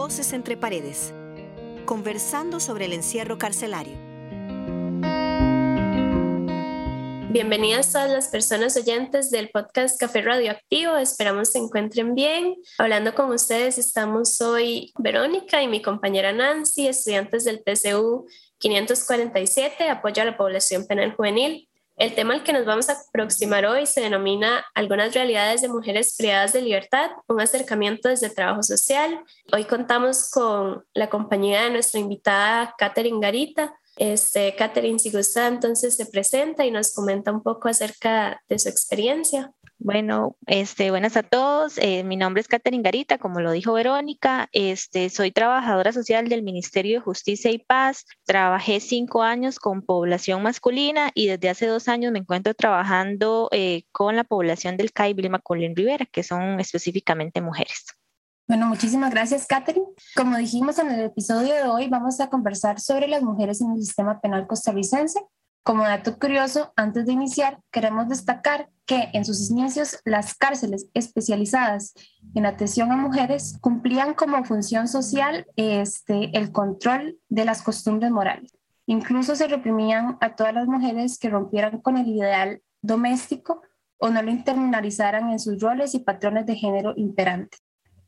Voces entre paredes. Conversando sobre el encierro carcelario. Bienvenidas todas las personas oyentes del podcast Café Radioactivo. Esperamos se encuentren bien. Hablando con ustedes estamos hoy Verónica y mi compañera Nancy, estudiantes del TCU 547, apoyo a la población penal juvenil. El tema al que nos vamos a aproximar hoy se denomina Algunas realidades de mujeres privadas de libertad, un acercamiento desde el trabajo social. Hoy contamos con la compañía de nuestra invitada Catherine Garita. Este, Catherine, si gusta, entonces se presenta y nos comenta un poco acerca de su experiencia. Bueno, este, buenas a todos. Eh, mi nombre es Catherine Garita, como lo dijo Verónica. Este, soy trabajadora social del Ministerio de Justicia y Paz. Trabajé cinco años con población masculina y desde hace dos años me encuentro trabajando eh, con la población del CAI Vilma Colín Rivera, que son específicamente mujeres. Bueno, muchísimas gracias, Catherine. Como dijimos en el episodio de hoy, vamos a conversar sobre las mujeres en el sistema penal costarricense como dato curioso, antes de iniciar, queremos destacar que en sus inicios las cárceles especializadas en atención a mujeres cumplían como función social este, el control de las costumbres morales. Incluso se reprimían a todas las mujeres que rompieran con el ideal doméstico o no lo internalizaran en sus roles y patrones de género imperantes.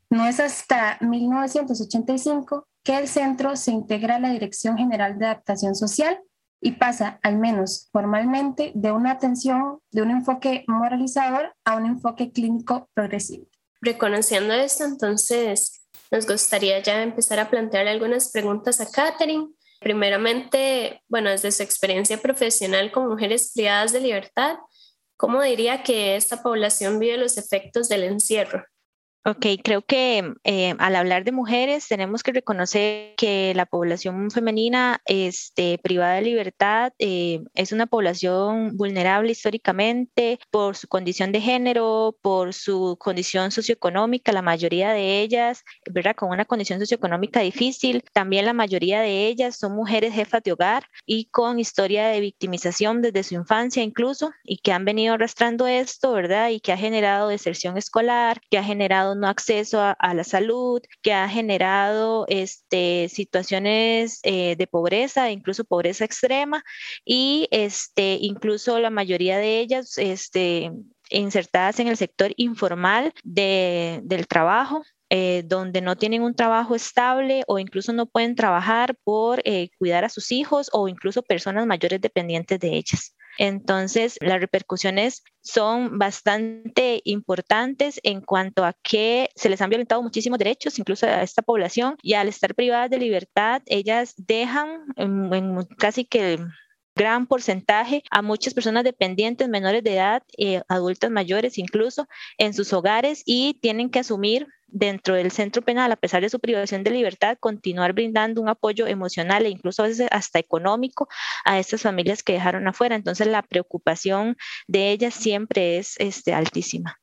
No es hasta 1985 que el centro se integra a la Dirección General de Adaptación Social y pasa, al menos formalmente, de una atención, de un enfoque moralizador a un enfoque clínico progresivo. Reconociendo esto, entonces, nos gustaría ya empezar a plantearle algunas preguntas a Catherine. Primeramente, bueno, desde su experiencia profesional con mujeres privadas de libertad, ¿cómo diría que esta población vive los efectos del encierro? Ok, creo que eh, al hablar de mujeres tenemos que reconocer que la población femenina este, privada de libertad eh, es una población vulnerable históricamente por su condición de género, por su condición socioeconómica, la mayoría de ellas, ¿verdad? Con una condición socioeconómica difícil. También la mayoría de ellas son mujeres jefas de hogar y con historia de victimización desde su infancia incluso y que han venido arrastrando esto, ¿verdad? Y que ha generado deserción escolar, que ha generado no acceso a, la salud, que ha generado este, situaciones eh, de pobreza, incluso pobreza extrema, y este, incluso la mayoría de ellas este, insertadas en el sector informal del trabajo, eh, donde no tienen un trabajo estable o incluso no pueden trabajar por eh, cuidar a sus hijos o incluso personas mayores dependientes de ellas. Entonces, las repercusiones son bastante importantes en cuanto a que se les han violentado muchísimos derechos, incluso a esta población, y al estar privadas de libertad, ellas dejan en, casi que gran porcentaje a muchas personas dependientes, menores de edad, eh, adultas mayores incluso, en sus hogares y tienen que asumir dentro del centro penal, a pesar de su privación de libertad, continuar brindando un apoyo emocional e incluso a veces hasta económico a estas familias que dejaron afuera. Entonces la preocupación de ellas siempre es este, altísima.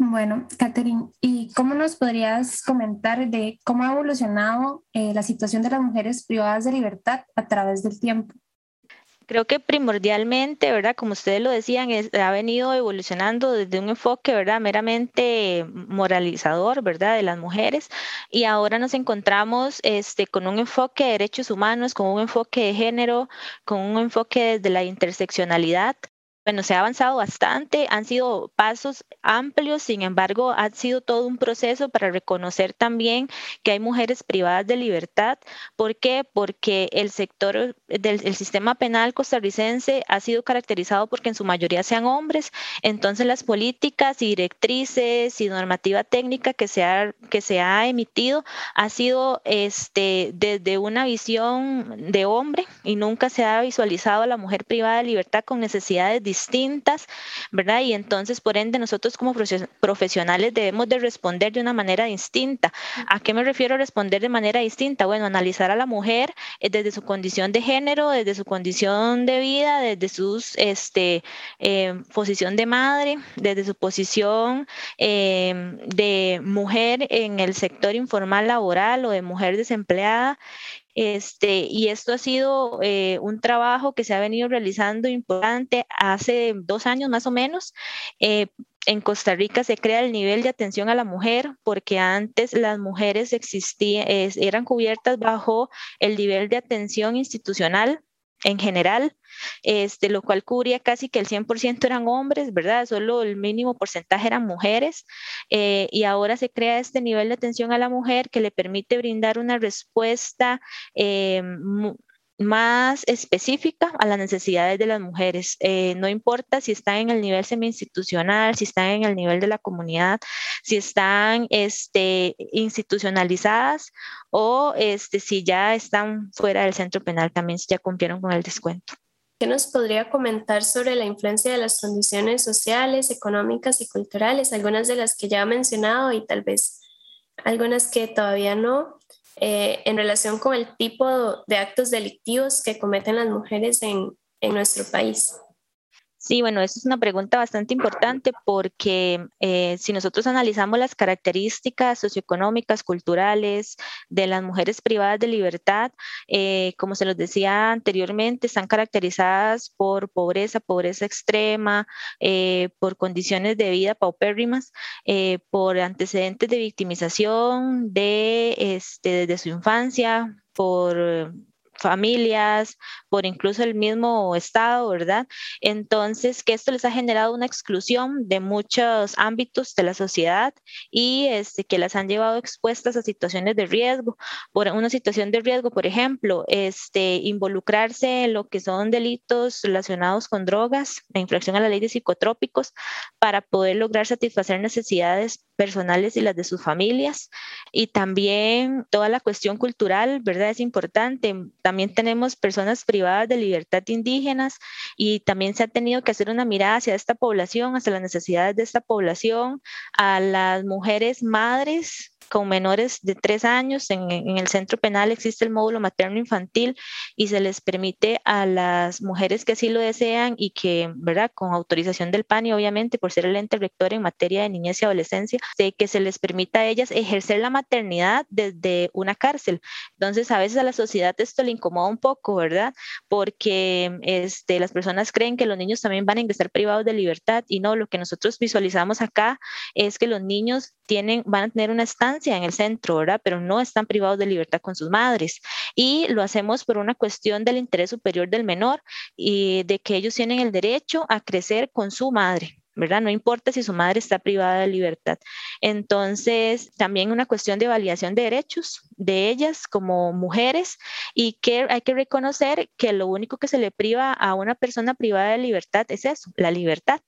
Bueno, Catherine, ¿y cómo nos podrías comentar de cómo ha evolucionado eh, la situación de las mujeres privadas de libertad a través del tiempo? Creo que primordialmente, ¿verdad? Como ustedes lo decían, ha venido evolucionando desde un enfoque, ¿verdad? Meramente moralizador, ¿verdad? De las mujeres. Y ahora nos encontramos este, con un enfoque de derechos humanos, con un enfoque de género, con un enfoque desde la interseccionalidad bueno, se ha avanzado bastante, han sido pasos amplios, sin embargo, ha sido todo un proceso para reconocer también que hay mujeres privadas de libertad. ¿Por qué? Porque el sector del sistema penal costarricense ha sido caracterizado porque en su mayoría sean hombres, entonces las políticas y directrices y normativa técnica que se ha, que se ha emitido ha sido este, desde una visión de hombre y nunca se ha visualizado a la mujer privada de libertad con necesidades distintas distintas, ¿verdad? Y entonces, por ende, nosotros como profesionales debemos de responder de una manera distinta. ¿A qué me refiero a responder de manera distinta? Bueno, analizar a la mujer eh, desde su condición de género, desde su condición de vida, desde su este, eh, posición de madre, desde su posición eh, de mujer en el sector informal laboral o de mujer desempleada este, y esto ha sido eh, un trabajo que se ha venido realizando importante hace dos años más o menos. Eh, en Costa Rica se crea el nivel de atención a la mujer porque antes las mujeres existían, eran cubiertas bajo el nivel de atención institucional en general, este, lo cual cubría casi que el 100% eran hombres, ¿verdad? Solo el mínimo porcentaje eran mujeres. Eh, y ahora se crea este nivel de atención a la mujer que le permite brindar una respuesta eh, más específica a las necesidades de las mujeres. Eh, no importa si están en el nivel semi-institucional, si están en el nivel de la comunidad, si están este, institucionalizadas o este, si ya están fuera del centro penal, también si ya cumplieron con el descuento. ¿Qué nos podría comentar sobre la influencia de las condiciones sociales, económicas y culturales? Algunas de las que ya ha mencionado y tal vez algunas que todavía no. Eh, en relación con el tipo de actos delictivos que cometen las mujeres en, en nuestro país. Sí, bueno, esa es una pregunta bastante importante porque eh, si nosotros analizamos las características socioeconómicas, culturales de las mujeres privadas de libertad, eh, como se los decía anteriormente, están caracterizadas por pobreza, pobreza extrema, eh, por condiciones de vida paupérrimas, por antecedentes de victimización de, este, desde su infancia, por familias, por incluso el mismo Estado, ¿verdad? Entonces, que esto les ha generado una exclusión de muchos ámbitos de la sociedad y este, que las han llevado expuestas a situaciones de riesgo. Por una situación de riesgo, por ejemplo, este, involucrarse en lo que son delitos relacionados con drogas, la infracción a la ley de psicotrópicos, para poder lograr satisfacer necesidades personales y las de sus familias. Y también toda la cuestión cultural, ¿verdad? Es importante también tenemos personas privadas de libertad indígenas y también se ha tenido que hacer una mirada hacia esta población, hacia las necesidades de esta población, a las mujeres madres con menores de tres años. En, el centro penal existe el módulo materno-infantil y se les permite a las mujeres que así lo desean y que, ¿verdad? Con autorización del PANI, obviamente, por ser el ente rector en materia de niñez y adolescencia, de que se les permita a ellas ejercer la maternidad desde una cárcel. Entonces, a veces a la sociedad esto le incomoda un poco, ¿verdad? Porque este, las personas creen que los niños también van a ingresar privados de libertad y no, lo que nosotros visualizamos acá es que los niños tienen, van a tener una estancia en el centro, ¿verdad? Pero no están privados de libertad con sus madres. Y lo hacemos por una cuestión del interés superior del menor y de que ellos tienen el derecho a crecer con su madre. ¿verdad? No importa si su madre está privada de libertad. Entonces, también una cuestión de validación de derechos de ellas como mujeres y que hay que reconocer que lo único que se le priva a una persona privada de libertad es eso, la libertad.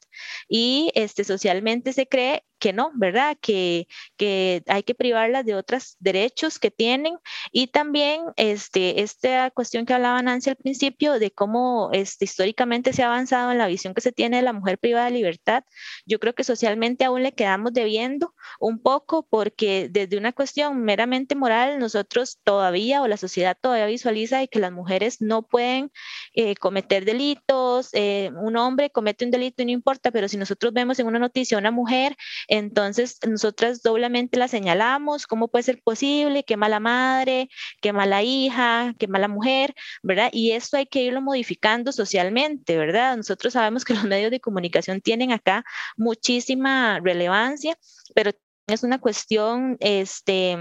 Y este, socialmente se cree que no, ¿verdad? Que, que hay que privarlas de otros derechos que tienen y también este, esta cuestión que hablaba Nancy al principio de cómo este, históricamente se ha avanzado en la visión que se tiene de la mujer privada de libertad, yo creo que socialmente aún le quedamos debiendo un poco porque desde una cuestión meramente moral nosotros todavía o la sociedad todavía visualiza que las mujeres no pueden eh, cometer delitos, eh, un hombre comete un delito y no importa, pero si nosotros vemos en una noticia una mujer entonces, nosotras doblemente la señalamos, ¿cómo puede ser posible? Qué mala madre, qué mala hija, qué mala mujer, ¿verdad? Y esto hay que irlo modificando socialmente, ¿verdad? Nosotros sabemos que los medios de comunicación tienen acá muchísima relevancia, pero es una cuestión, este,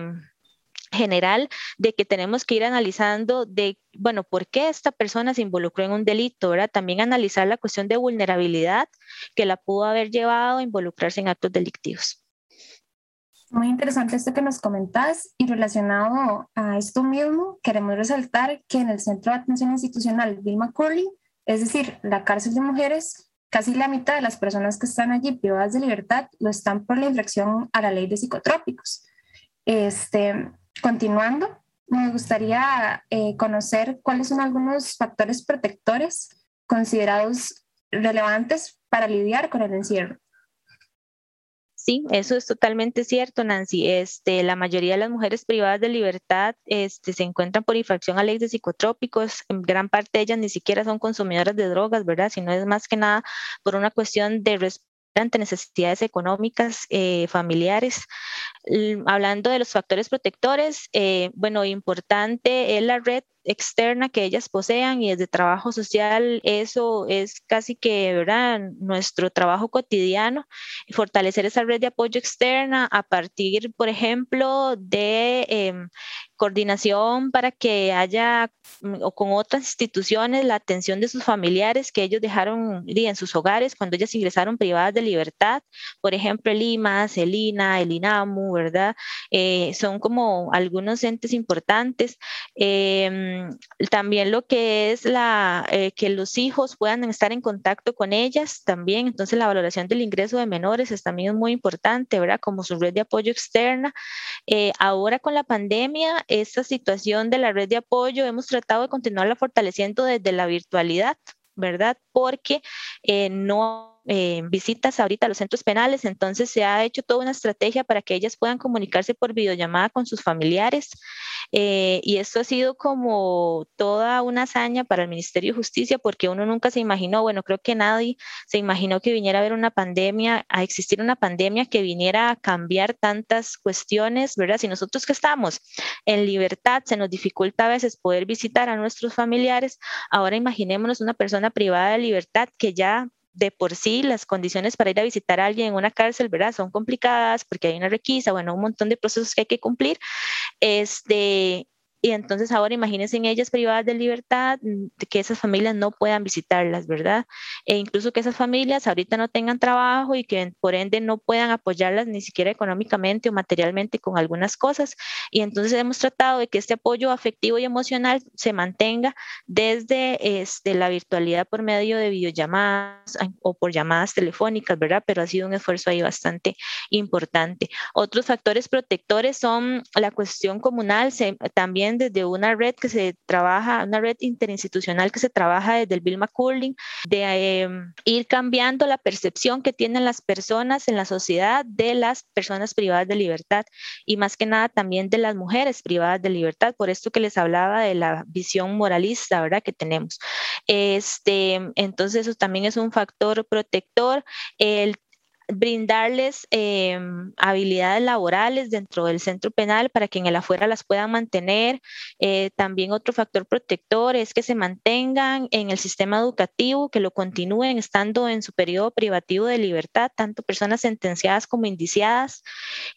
general de que tenemos que ir analizando de, bueno, ¿por qué esta persona se involucró en un delito? ¿verdad? También analizar la cuestión de vulnerabilidad que la pudo haber llevado a involucrarse en actos delictivos. Muy interesante esto que nos comentas y relacionado a esto mismo, queremos resaltar que en el Centro de Atención Institucional Vilma Curley, es decir, la cárcel de mujeres, casi la mitad de las personas que están allí privadas de libertad lo están por la infracción a la ley de psicotrópicos. Este, Continuando, me gustaría eh, conocer cuáles son algunos factores protectores considerados relevantes para lidiar con el encierro. Sí, eso es totalmente cierto, Nancy. Este, la mayoría de las mujeres privadas de libertad este, se encuentran por infracción a leyes de psicotrópicos. En gran parte de ellas ni siquiera son consumidoras de drogas, ¿verdad? Sino es más que nada por una cuestión de ante necesidades económicas eh, familiares. hablando de los factores protectores, eh, bueno, importante es la red externa que ellas posean y desde trabajo social eso es casi que ¿verdad? nuestro trabajo cotidiano fortalecer esa red de apoyo externa a partir por ejemplo de em, coordinación para que haya mm, o con otras instituciones la atención de sus familiares que ellos dejaron en sus hogares cuando ellas ingresaron privadas de libertad por ejemplo el IMAS, el INA, el INAMU, ¿verdad? Eh, son como algunos entes importantes. Em, también lo que es la, eh, que los hijos puedan estar en contacto con ellas también. Entonces la valoración del ingreso de menores es también muy importante, ¿verdad? Como su red de apoyo externa. Eh, ahora con la pandemia, esta situación de la red de apoyo hemos tratado de continuarla fortaleciendo desde la virtualidad, ¿verdad? Porque no eh, visitas ahorita a los centros penales, entonces se ha hecho toda una estrategia para que ellas puedan comunicarse por videollamada con sus familiares eh, y esto ha sido como toda una hazaña para el Ministerio de Justicia porque uno nunca se imaginó, bueno, creo que nadie se imaginó que viniera a haber una pandemia, a existir una pandemia que viniera a cambiar tantas cuestiones, ¿verdad? Si nosotros que estamos en libertad se nos dificulta a veces poder visitar a nuestros familiares, ahora imaginémonos una persona privada de libertad que ya de por sí las condiciones para ir a visitar a alguien en una cárcel, ¿verdad? Son complicadas porque hay una requisa, bueno, un montón de procesos que hay que cumplir. Este, y entonces ahora imagínense en ellas privadas de libertad, mm, que esas familias no puedan visitarlas, ¿verdad? E incluso que esas familias ahorita no tengan trabajo y que por ende no puedan apoyarlas ni siquiera económicamente o materialmente con algunas cosas. Y entonces hemos tratado de que este apoyo afectivo y emocional se mantenga desde este, la virtualidad por medio de videollamadas o por llamadas telefónicas, ¿verdad? Pero ha sido un esfuerzo ahí bastante importante. Otros factores protectores son la cuestión comunal, se, también desde una red que se trabaja, una red interinstitucional que se trabaja desde el Bill McCurling, de em, ir cambiando la percepción que tienen las personas en la sociedad de las personas privadas de libertad y más que nada también de las mujeres privadas de libertad, por esto que les hablaba de la visión moralista, ¿verdad? Que tenemos. Este, entonces eso también es un factor protector. El brindarles em, habilidades laborales dentro del centro penal para que en el afuera las puedan mantener. Eh, también otro factor protector es que se mantengan en el sistema educativo, que lo continúen estando en su periodo privativo de libertad, tanto personas sentenciadas como indiciadas.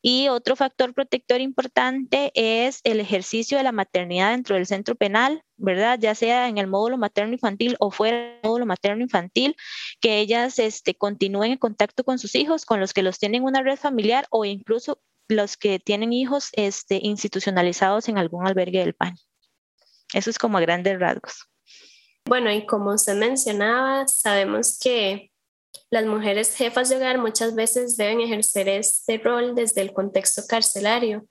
Y otro factor protector importante es el ejercicio de la maternidad dentro del centro penal. ¿Verdad? Ya sea en el módulo materno infantil o fuera del módulo materno infantil, que ellas este, continúen en contacto con sus hijos, con los que los tienen una red familiar o incluso los que tienen hijos este, institucionalizados en algún albergue del PAN. Eso es como a grandes rasgos. Bueno, y como usted mencionaba, sabemos que las mujeres jefas de hogar muchas veces deben ejercer este rol desde el contexto carcelario.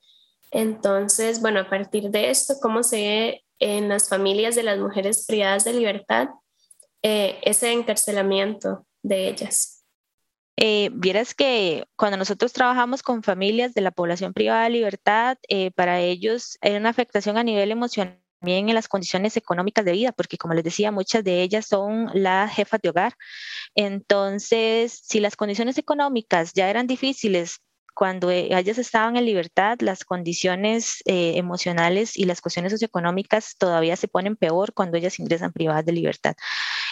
Entonces, bueno, a partir de esto, ¿cómo se en las familias de las mujeres privadas de libertad eh, ese encarcelamiento de ellas. Eh, vieras que cuando nosotros trabajamos con familias de la población privada de libertad, eh, para ellos hay una afectación a nivel emocional también en las condiciones económicas de vida, porque como les decía, muchas de ellas son las jefas de hogar. Entonces, si las condiciones económicas ya eran difíciles cuando e, ellas estaban en libertad, las condiciones eh, emocionales y las cuestiones socioeconómicas todavía se ponen peor cuando ellas ingresan privadas de libertad.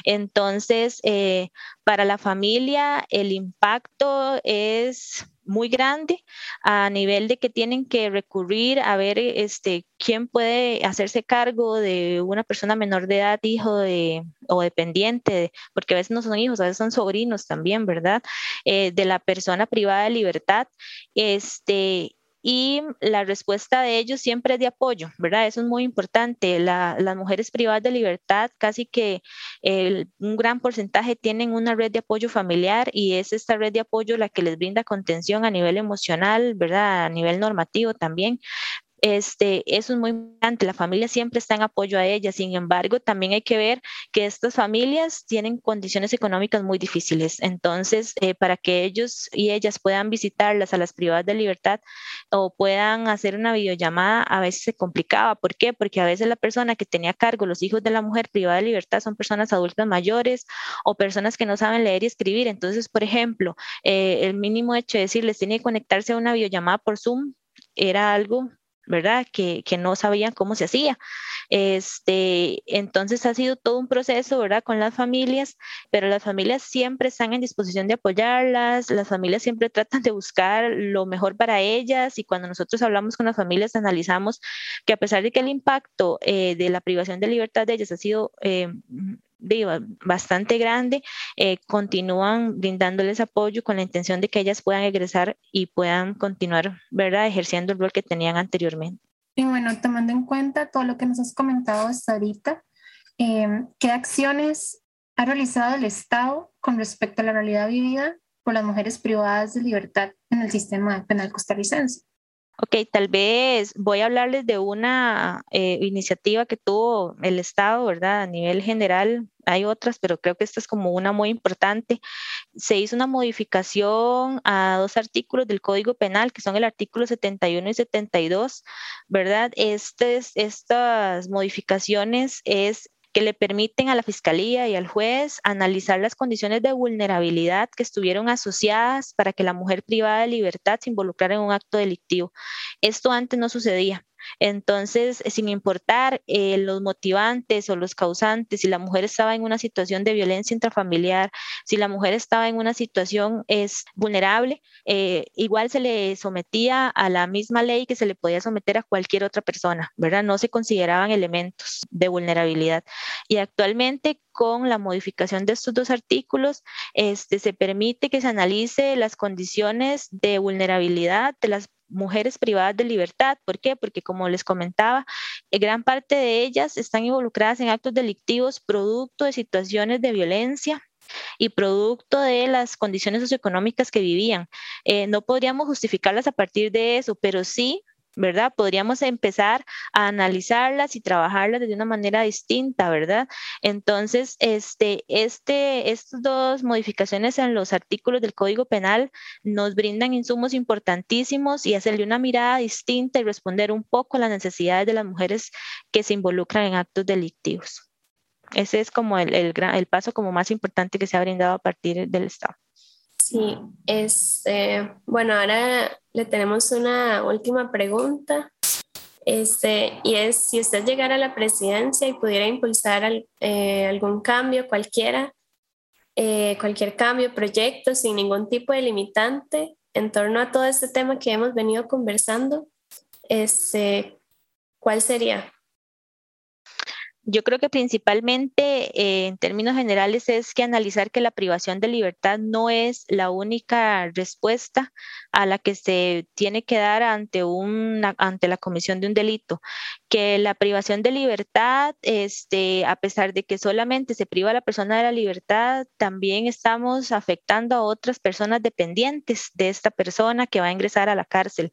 Entonces, eh, para la familia, el impacto es muy grande a nivel de que tienen que recurrir a ver este, quién puede hacerse cargo de una persona menor de edad, hijo de, o dependiente, porque a veces no son hijos, a veces son sobrinos también, ¿verdad? Eh, de la persona privada de libertad. Este, y la respuesta de ellos siempre es de apoyo, ¿verdad? Eso es muy importante. las mujeres privadas de libertad, casi que un gran porcentaje tienen una red de apoyo familiar y es esta red de apoyo la que les brinda contención a nivel emocional, ¿verdad? A nivel normativo también, Este, eso es muy importante, la familia siempre está en apoyo a ella, sin embargo, también hay que ver que estas familias tienen condiciones económicas muy difíciles, entonces, eh, para que ellos y ellas puedan visitarlas a las privadas de libertad o puedan hacer una videollamada, a veces se complicaba, ¿por qué? Porque a veces la persona que tenía cargo los hijos de la mujer privada de libertad son personas adultas mayores o personas que no saben leer y escribir, entonces, por ejemplo, eh, el mínimo hecho de decirles tiene que conectarse a una videollamada por Zoom era algo ¿verdad? Que, que, no sabían cómo se hacía. Este, entonces ha sido todo un proceso, ¿verdad? Con las familias, pero las familias siempre están en disposición de apoyarlas, las familias siempre tratan de buscar lo mejor para ellas y cuando nosotros hablamos con las familias analizamos que a pesar de que el impacto eh, de la privación de libertad de ellas ha sido eh, bastante grande, eh, continúan brindándoles apoyo con la intención de que ellas puedan egresar y puedan continuar, ¿verdad?, ejerciendo el rol que tenían anteriormente. Y bueno, tomando en cuenta todo lo que nos has comentado hasta ahorita, em, ¿qué acciones ha realizado el Estado con respecto a la realidad vivida por las mujeres privadas de libertad en el sistema penal costarricense? Ok, tal vez voy a hablarles de una eh, iniciativa que tuvo el Estado, ¿verdad? A nivel general, hay otras, pero creo que esta es como una muy importante. Se hizo una modificación a dos artículos del Código Penal, que son el artículo 71 y 72, ¿verdad? estas modificaciones es que le permiten a la Fiscalía y al juez analizar las condiciones de vulnerabilidad que estuvieron asociadas para que la mujer privada de libertad se involucrara en un acto delictivo. Esto antes no sucedía. Entonces, sin importar eh, los motivantes o los causantes, si la mujer estaba en una situación de violencia intrafamiliar, si la mujer estaba en una situación es vulnerable, eh, igual se le sometía a la misma ley que se le podía someter a cualquier otra persona, ¿verdad? No se consideraban elementos de vulnerabilidad. Y actualmente con la modificación de estos dos artículos, este, se permite que se analice las condiciones de vulnerabilidad de las mujeres privadas de libertad. ¿Por qué? Porque como les comentaba, eh, gran parte de ellas están involucradas en actos delictivos producto de situaciones de violencia y producto de las condiciones socioeconómicas que vivían. Eh, no podríamos justificarlas a partir de eso, pero sí ¿verdad? Podríamos empezar a analizarlas y trabajarlas de una manera distinta, ¿verdad? Entonces, este, este, estas dos modificaciones en los artículos del Código Penal nos brindan insumos importantísimos y hacerle una mirada distinta y responder un poco a las necesidades de las mujeres que se involucran en actos delictivos. Ese es como el, el, paso como más importante que se ha brindado a partir del Estado. Sí, este, bueno, ahora le tenemos una última pregunta. Este, y es si usted llegara a la presidencia y pudiera impulsar eh, algún cambio, cualquiera, eh, cualquier cambio, proyecto, sin ningún tipo de limitante en torno a todo este tema que hemos venido conversando, este, ¿cuál sería? Yo creo que principalmente eh, en términos generales es que analizar que la privación de libertad no es la única respuesta a la que se tiene que dar ante, una, ante la comisión de un delito, que la privación de libertad, este, a pesar de que solamente se priva a la persona de la libertad, también estamos afectando a otras personas dependientes de esta persona que va a ingresar a la cárcel.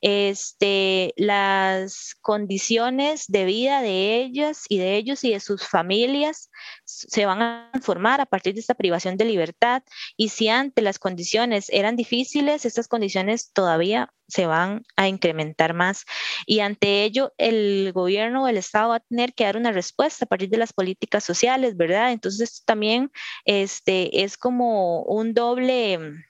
Este, las condiciones de vida de ellas y de ellos y de sus familias se van a transformar a partir de esta privación de libertad y si antes las condiciones eran difíciles, estas condiciones todavía se van a incrementar más y ante ello el gobierno o el Estado va a tener que dar una respuesta a partir de las políticas sociales, ¿verdad? Entonces esto también este, es como un doble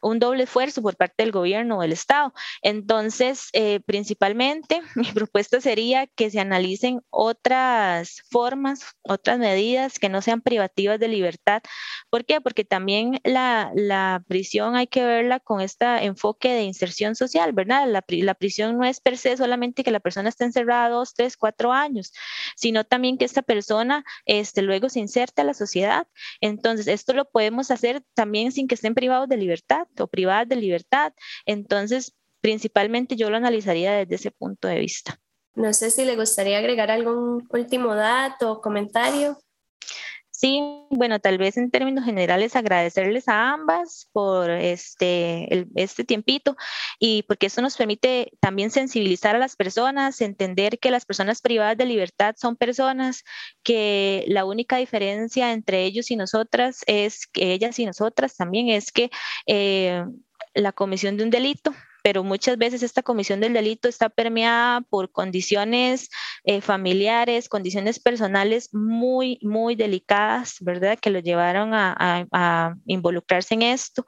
un doble esfuerzo por parte del gobierno o del Estado. Entonces, eh, principalmente, mi propuesta sería que se analicen otras formas, otras medidas que no sean privativas de libertad. ¿Por qué? Porque también la, la prisión hay que verla con este enfoque de inserción social, ¿verdad? La, la prisión no es per se solamente que la persona esté encerrada dos, tres, cuatro años, sino también que esta persona este, luego se inserte a la sociedad. Entonces, esto lo podemos hacer también sin que estén privados de libertad o privadas de libertad. Entonces, principalmente yo lo analizaría desde ese punto de vista. No sé si le gustaría agregar algún último dato o comentario. Sí, bueno, tal vez en términos generales agradecerles a ambas por este, este tiempito y porque eso nos permite también sensibilizar a las personas, entender que las personas privadas de libertad son personas, que la única diferencia entre ellos y nosotras es que ellas y nosotras también es que eh, la comisión de un delito pero muchas veces esta comisión del delito está permeada por condiciones eh, familiares, condiciones personales muy, muy delicadas, ¿verdad? Que lo llevaron a, involucrarse en esto.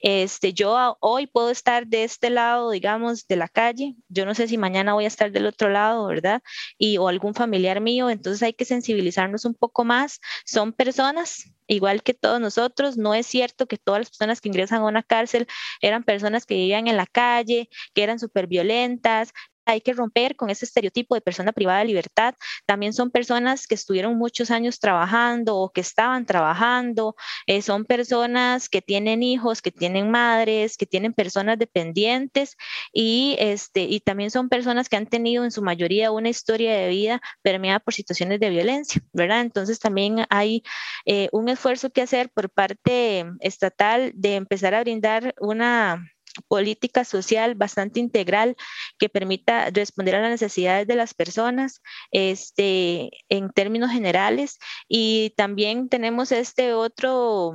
Este, yo hoy puedo estar de este lado, digamos, de la calle, yo no sé si mañana voy a estar del otro lado, ¿verdad? Y o algún familiar mío, entonces hay que sensibilizarnos un poco más. Son personas igual que todos nosotros. No es cierto que todas las personas que ingresan a una cárcel eran personas que vivían en la calle, que eran súper violentas, hay que romper con ese estereotipo de persona privada de libertad. También son personas que estuvieron muchos años trabajando o que estaban trabajando. Eh, son personas que tienen hijos, que tienen madres, que tienen personas dependientes y, este, y también son personas que han tenido en su mayoría una historia de vida permeada por situaciones de violencia, ¿verdad? Entonces también hay eh, un esfuerzo que hacer por parte estatal de empezar a brindar una política social bastante integral que permita responder a las necesidades de las personas este, en términos generales. Y también tenemos este otro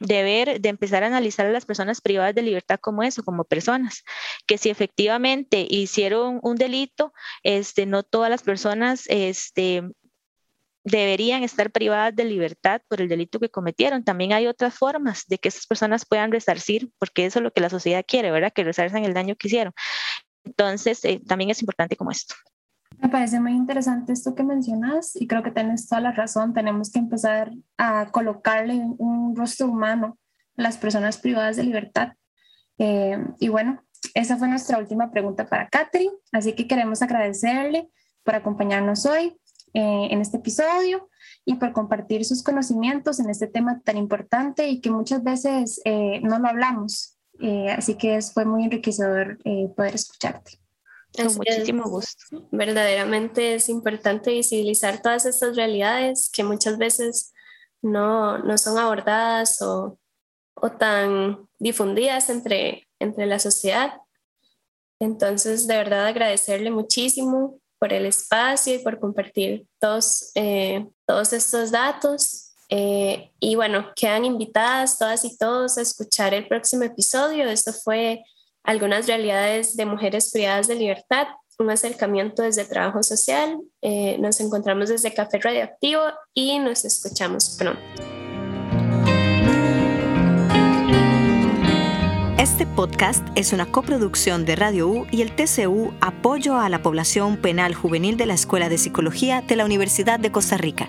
deber de empezar a analizar a las personas privadas de libertad como eso, como personas, que si efectivamente hicieron un delito, este, no todas las personas este, deberían estar privadas de libertad por el delito que cometieron. También hay otras formas de que esas personas puedan resarcir, porque eso es lo que la sociedad quiere, ¿verdad? Que resarcen el daño que hicieron. Entonces, eh, también es importante como esto. Me parece muy interesante esto que mencionas y creo que tienes toda la razón. Tenemos que empezar a colocarle un rostro humano a las personas privadas de libertad. Eh, y bueno, esa fue nuestra última pregunta para Catherine, así que queremos agradecerle por acompañarnos hoy. Eh, en este episodio y por compartir sus conocimientos en este tema tan importante y que muchas veces eh, no lo hablamos. Eh, así que fue muy enriquecedor poder escucharte. Con muchísimo gusto. Verdaderamente es importante visibilizar todas estas realidades que muchas veces no, no son abordadas o, o, tan difundidas entre, entre la sociedad. Entonces, de verdad agradecerle muchísimo por el espacio y por compartir todos, eh, todos estos datos. Eh, y bueno, quedan invitadas todas y todos a escuchar el próximo episodio. Esto fue algunas realidades de mujeres privadas de libertad, un acercamiento desde trabajo social. Eh, nos encontramos desde Café Radioactivo y nos escuchamos pronto. Este podcast es una coproducción de Radio U y el TCU Apoyo a la Población Penal Juvenil de la Escuela de Psicología de la Universidad de Costa Rica.